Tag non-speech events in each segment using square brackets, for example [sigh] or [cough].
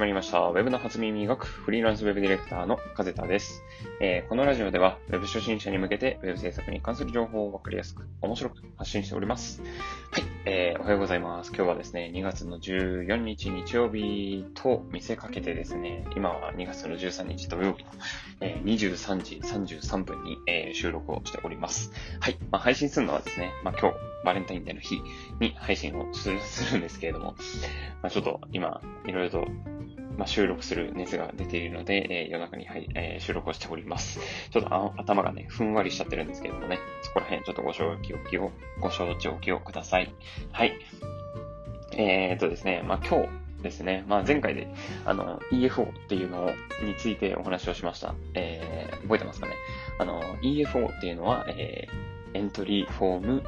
まりました。ウェブの初耳学フリーランスウェブディレクターの風田です。えー、このラジオでは、ウェブ初心者に向けてウェブ制作に関する情報をわかりやすく、面白く発信しております。はい、えー、おはようございます。今日はですね、2月の14日日曜日と見せかけてですね、今は2月の13日土曜日の、えー、23時33分に、えー、収録をしております。はい、まあ、配信するのはですね、まあ、今日、バレンタインデーの日に配信を [laughs] するんですけれども、まあ、ちょっと今、いろいろと、まあ、収録する熱が出ているので、えー、夜中に、はいえー、収録をしております。ちょっと頭がね、ふんわりしちゃってるんですけれどもね、そこら辺ちょっとご承知おきを、ご承知おきをください。はい。えー、っとですね、まあ、今日ですね、まあ、前回で、あの、EFO っていうのについてお話をしました。えー、覚えてますかね？あの、EFO っていうのは、えー、エントリーフォーム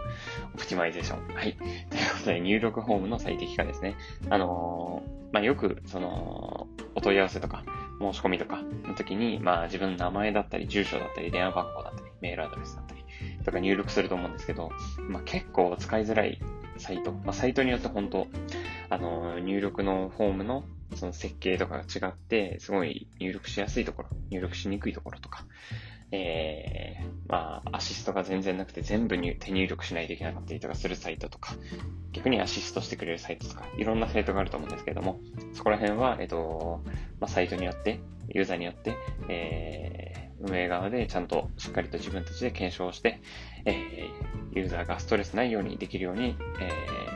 オプティマイゼーション。はい。ということで、入力フォームの最適化ですね。あのー、まあ、よく、その、お問い合わせとか、申し込みとかの時に、まあ、自分の名前だったり、住所だったり、電話番号だったり、メールアドレスだったり、とか入力すると思うんですけど、まあ、結構使いづらいサイト。まあ、サイトによって本当、あのー、入力のフォームのその設計とかが違って、すごい入力しやすいところ、入力しにくいところとか、えー、まあ、アシストが全然なくて全部に手入力しないといけなかったりとかするサイトとか、逆にアシストしてくれるサイトとか、いろんなサイトがあると思うんですけれども、そこら辺は、えっと、まあ、サイトによって、ユーザーによって、えー、運営側でちゃんとしっかりと自分たちで検証して、えー、ユーザーがストレスないようにできるように、え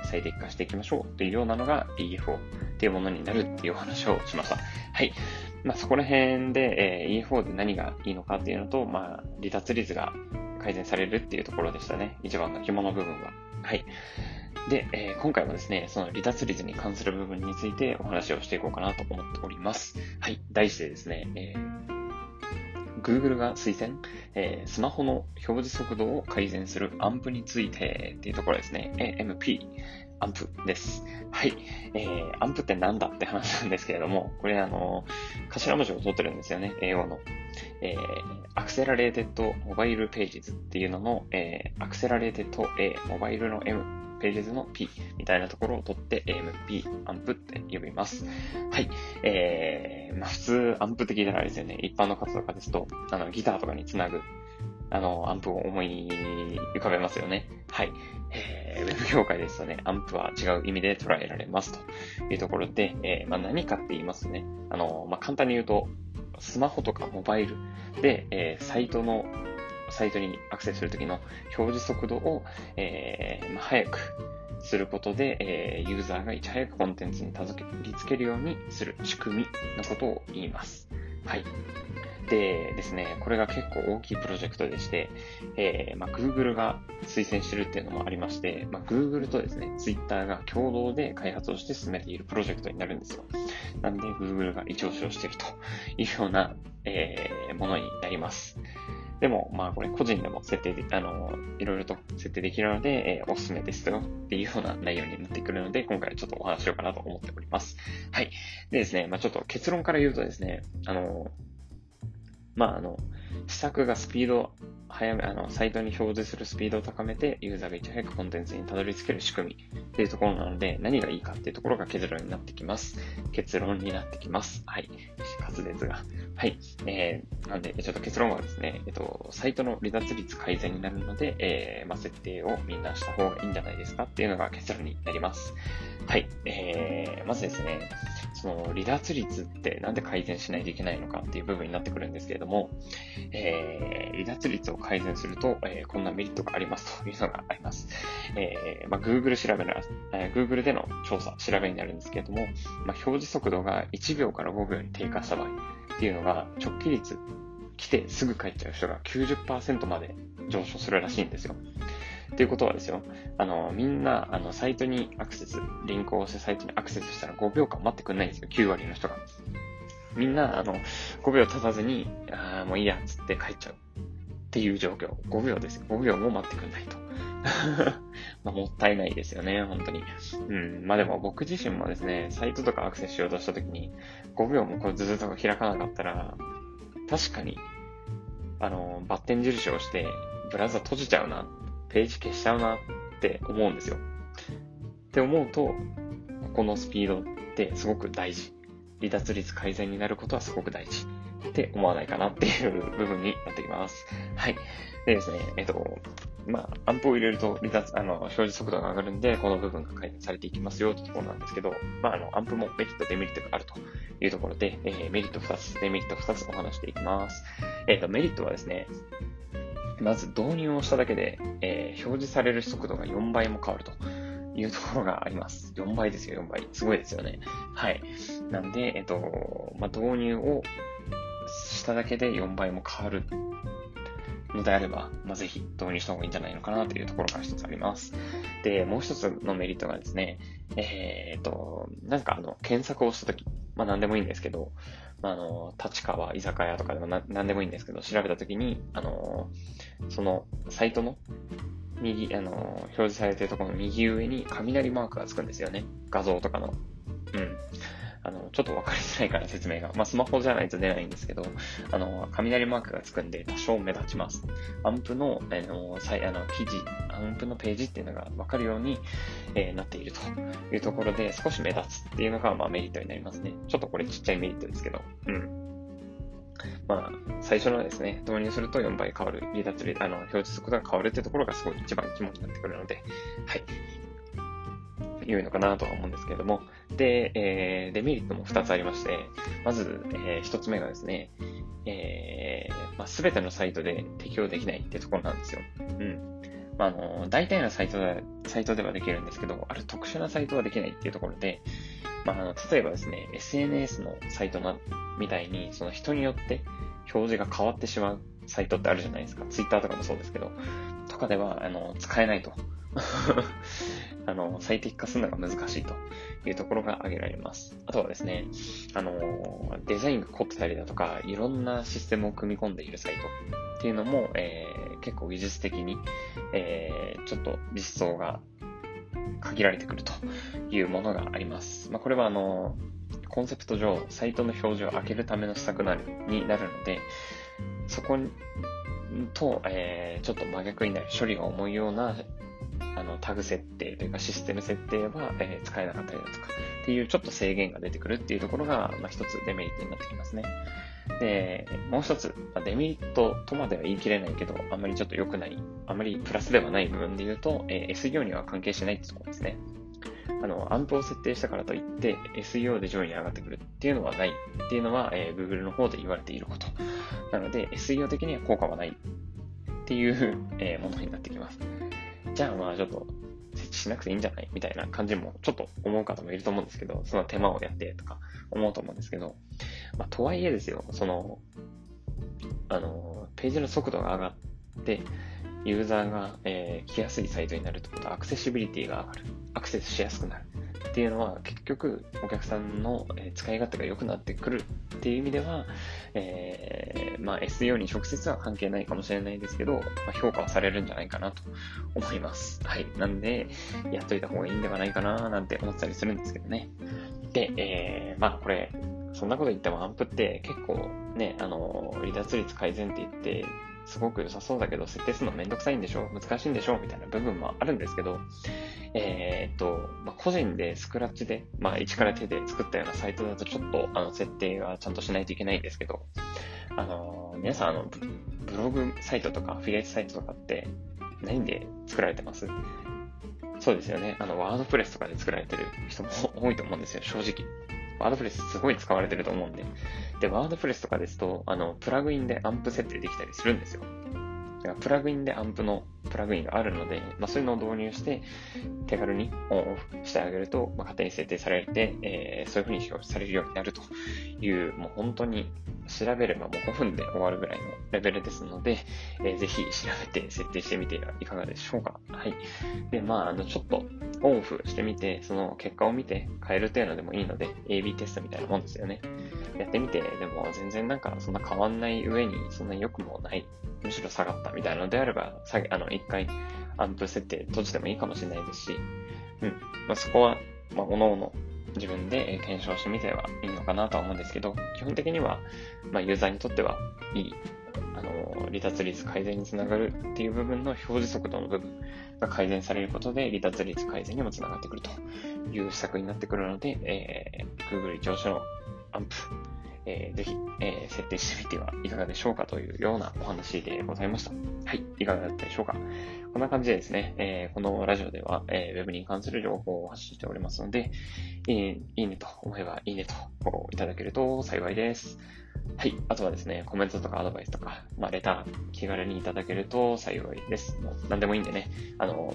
ー、最適化していきましょうというようなのが EFO っていうものになるっていうお話をしました。はい。まあ、そこら辺で、えー、E4 で何がいいのかっていうのと、まあ、離脱率が改善されるっていうところでしたね。一番の肝の部分は。はい。で、えー、今回はですね、その離脱率に関する部分についてお話をしていこうかなと思っております。はい。題してですね、えー、Google が推薦、えー、スマホの表示速度を改善するアンプについてっていうところですね。AMP。アンプです。はい。えー、アンプってなんだって話なんですけれども、これあの、頭文字を取ってるんですよね、英語の。えー、 Accelerated Mobile Pages っていうのの、えー、 Accelerated A、モバイルの M、ページズの P みたいなところを取って AMP、アンプって呼びます。はい。えー、まあ普通アンプって聞いたらあれですよね、一般の方とかですと、あの、ギターとかにつなぐあの、アンプを思い浮かべますよね。はい。えー、ウェブ業界ですとね、アンプは違う意味で捉えられますというところで、えー、まあ、何かって言いますとね、あの、まあ、簡単に言うと、スマホとかモバイルで、えー、サイトの、サイトにアクセスするときの表示速度を、えー、まあ、早くすることで、えー、ユーザーがいち早くコンテンツにたどり着けるようにする仕組みのことを言います。はい。でですね、これが結構大きいプロジェクトでして、えー、まあ、Google が推薦してるっていうのもありまして、まあ、Google とですね、Twitter が共同で開発をして進めているプロジェクトになるんですよ。なんで Google が一押しをしているというような、えー、ものになります。でも、まあこれ個人でも設定で、あの、いろいろと設定できるので、えー、おすすめですよっていうような内容になってくるので、今回はちょっとお話しようかなと思っております。はい。でですね、まあちょっと結論から言うとですね、あの、まあ、あの、施策がスピードを早め、あの、サイトに表示するスピードを高めて、ユーザーがいち早くコンテンツにたどり着ける仕組みっていうところなので、何がいいかっていうところが結論になってきます。結論になってきます。はい。滑舌が。はい。えー、なんで、ちょっと結論はですね、えっと、サイトの離脱率改善になるので、えー、まあ、設定をみんなした方がいいんじゃないですかっていうのが結論になります。はい。えー、まずですね、その離脱率ってなんで改善しないといけないのかっていう部分になってくるんですけれども、えー、離脱率を改善すると、えー、こんなメリットがありますというのがあります。えー、まあ、Google 調べなら、え、Google での調査、調べになるんですけれども、まあ、表示速度が1秒から5秒に低下した場合っていうのが直帰率来てすぐ帰っちゃう人が90%まで上昇するらしいんですよ。っていうことはですよ、あの、みんな、あの、サイトにアクセス、リンクを押してサイトにアクセスしたら5秒間待ってくんないんですよ、9割の人が。みんな、あの、5秒経たずに、ああ、もういいや、つって帰っちゃう。っていう状況。5秒ですよ。5秒も待ってくんないと。[laughs] まあ、もったいないですよね、本当に。うん。まあでも僕自身もですね、サイトとかアクセスしようとしたときに、5秒もこうずっと開かなかったら、確かに、あの、バッテン印をして、ブラウザ閉じちゃうな、ページ消しちゃうなって思うんですよ。って思うと、ここのスピードってすごく大事離脱率改善になることはすごく大事って思わないかなっていう部分になってきます。はい。でですね、えっと、まあ、アンプを入れると離脱、あの、表示速度が上がるんで、この部分が改善されていきますよってところなんですけど、まあ、あの、アンプもメリット、デメリットがあるというところで、えー、メリット2つ、デメリット2つお話していきます。えっ、と、メリットはですね、まず導入をしただけで、えー、表示される速度が4倍も変わるというところがあります。4倍ですよ、4倍。すごいですよね。はい。なんで、えっ、と、まあ、導入をしただけで4倍も変わるのであれば、まあ、ぜひ導入した方がいいんじゃないのかなというところが一つあります。で、もう一つのメリットがですね、えっ、と、なんかあの、検索をしたとき、まあ何でもいいんですけど、まあの、立川居酒屋とかでも何でもいいんですけど、調べたときに、あの、そのサイトの右、あの、表示されてるところの右上に雷マークがつくんですよね。画像とかの。うん。あの、ちょっとわかりづらいから説明が。まあ、スマホじゃないと出ないんですけど、あの、雷マークがつくんで多少目立ちます。アンプの、あの、さいあの記事、アンプのページっていうのがわかるように、え、なっているというところで少し目立つっていうのが、まあ、メリットになりますね。ちょっとこれちっちゃいメリットですけど、うん。まあ、最初のですね、導入すると4倍変わる、離脱率、あの、表示速度が変わるっていうところがすごい一番肝になってくるので、はい。良いのかなとは思うんですけれども、で、えー、デメリットも2つありまして、まず、えー、1つ目がですね、えー、まあ、全てのサイトで適用できないってところなんですよ。うん。まあ、あの、大体のサイトで、サイトではできるんですけど、ある特殊なサイトはできないっていうところで、まあ、あの、例えばですね、SNS のサイトな、みたいに、その人によって表示が変わってしまう。サイトってあるじゃないですか。Twitter とかもそうですけど、とかでは、あの、使えないと。[laughs] あの、最適化するのが難しいというところが挙げられます。あとはですね、あの、デザインが凝ってたりだとか、いろんなシステムを組み込んでいるサイトっていうのも、えー、結構技術的に、えー、ちょっと実装が限られてくるというものがあります。まあ、これはあの、コンセプト上、サイトの表示を開けるための施策なるになるので、そこと、えー、ちょっと真逆になる処理が重いようなあのタグ設定というかシステム設定は、えー、使えなかったりだとかっていうちょっと制限が出てくるっていうところが、まあ、一つデメリットになってきますね。で、もう一つ、まあ、デメリットとまでは言い切れないけど、あんまりちょっと良くない、あんまりプラスではない部分で言うと、えー、SEO には関係しないってところですね。あの、アンプを設定したからといって SEO で上位に上がってくるっていうのはないっていうのは、えー、Google の方で言われていること。なので、SEO 的には効果はないっていう、[laughs] え、ものになってきます。じゃあまあちょっと設置しなくていいんじゃないみたいな感じもちょっと思う方もいると思うんですけど、その手間をやってとか思うと思うんですけど、まあとはいえですよ、その、あの、ページの速度が上がって、ユーザーが、えー、来やすいサイトになるってことはアクセシビリティが上がる。アクセスしやすくなる。っていうのは結局お客さんの使い勝手が良くなってくるっていう意味では、えー、まあ、SEO に直接は関係ないかもしれないですけど、まあ、評価はされるんじゃないかなと思います。はい。なんで、やっといた方がいいんではないかななんて思ったりするんですけどね。で、えー、まあこれ、そんなこと言ってもアンプって結構ね、あの、離脱率改善って言って、すごく良さそうだけど、設定するのめんどくさいんでしょ難しいんでしょみたいな部分もあるんですけど、えー、っと、まあ、個人でスクラッチで、まあ、一から手で作ったようなサイトだとちょっと、あの、設定はちゃんとしないといけないんですけど、あのー、皆さん、あの、ブログサイトとか、アフィリエイトサイトとかって、何で作られてますそうですよね。あの、ワードプレスとかで作られてる人も多いと思うんですよ、正直。ワードプレスすごい使われてると思うんで。で、ワードプレスとかですと、あの、プラグインでアンプ設定できたりするんですよ。だからプラグインでアンプのプラグインがあるので、まあ、そういうのを導入して、手軽にオンオフしてあげると、まあ、勝手に設定されて、えー、そういう風に使用されるようになるという、もう本当に調べればもう5分で終わるぐらいのレベルですので、えー、ぜひ調べて設定してみてはいかがでしょうか。はい。で、まあ、あの、ちょっとオンオフしてみて、その結果を見て変えるというのでもいいので、AB テストみたいなもんですよね。やってみて、でも全然なんかそんな変わんない上にそんな良くもない、むしろ下がったみたいなのであれば、下げ、あの、一回アンプ設定閉じてもいいかもしれないですし、うん。まあ、そこは、まあ、各々自分で検証してみてはいいのかなとは思うんですけど、基本的には、まあ、ユーザーにとってはいい、あの、離脱率改善につながるっていう部分の表示速度の部分が改善されることで、離脱率改善にもつながってくるという施策になってくるので、えー、Google 上昇のアンプ、えー、ぜひ、えー、設定してみてはいかがでしょうかというようなお話でございました。はい、いかがだったでしょうか。こんな感じでですね、えー、このラジオでは、えー、Web に関する情報を発信しておりますので、えー、いいねと思えばいいねとフォローいただけると幸いです。はい。あとはですね、コメントとかアドバイスとか、まあ、レター、気軽にいただけると幸いです。もう何でもいいんでね、あの、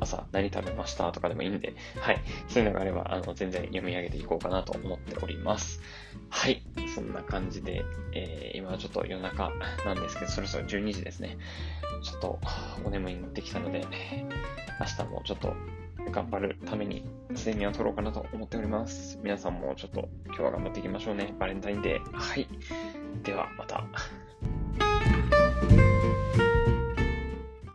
朝何食べましたとかでもいいんで、はい。そういうのがあれば、あの、全然読み上げていこうかなと思っております。はい。そんな感じで、えー、今はちょっと夜中なんですけど、そろそろ12時ですね。ちょっと、お眠いになってきたので、明日もちょっと頑張るために睡眠を取ろうかなと思っております。皆さんもちょっと今日は頑張っていきましょうね。バレンタインデー。はい。ではまた。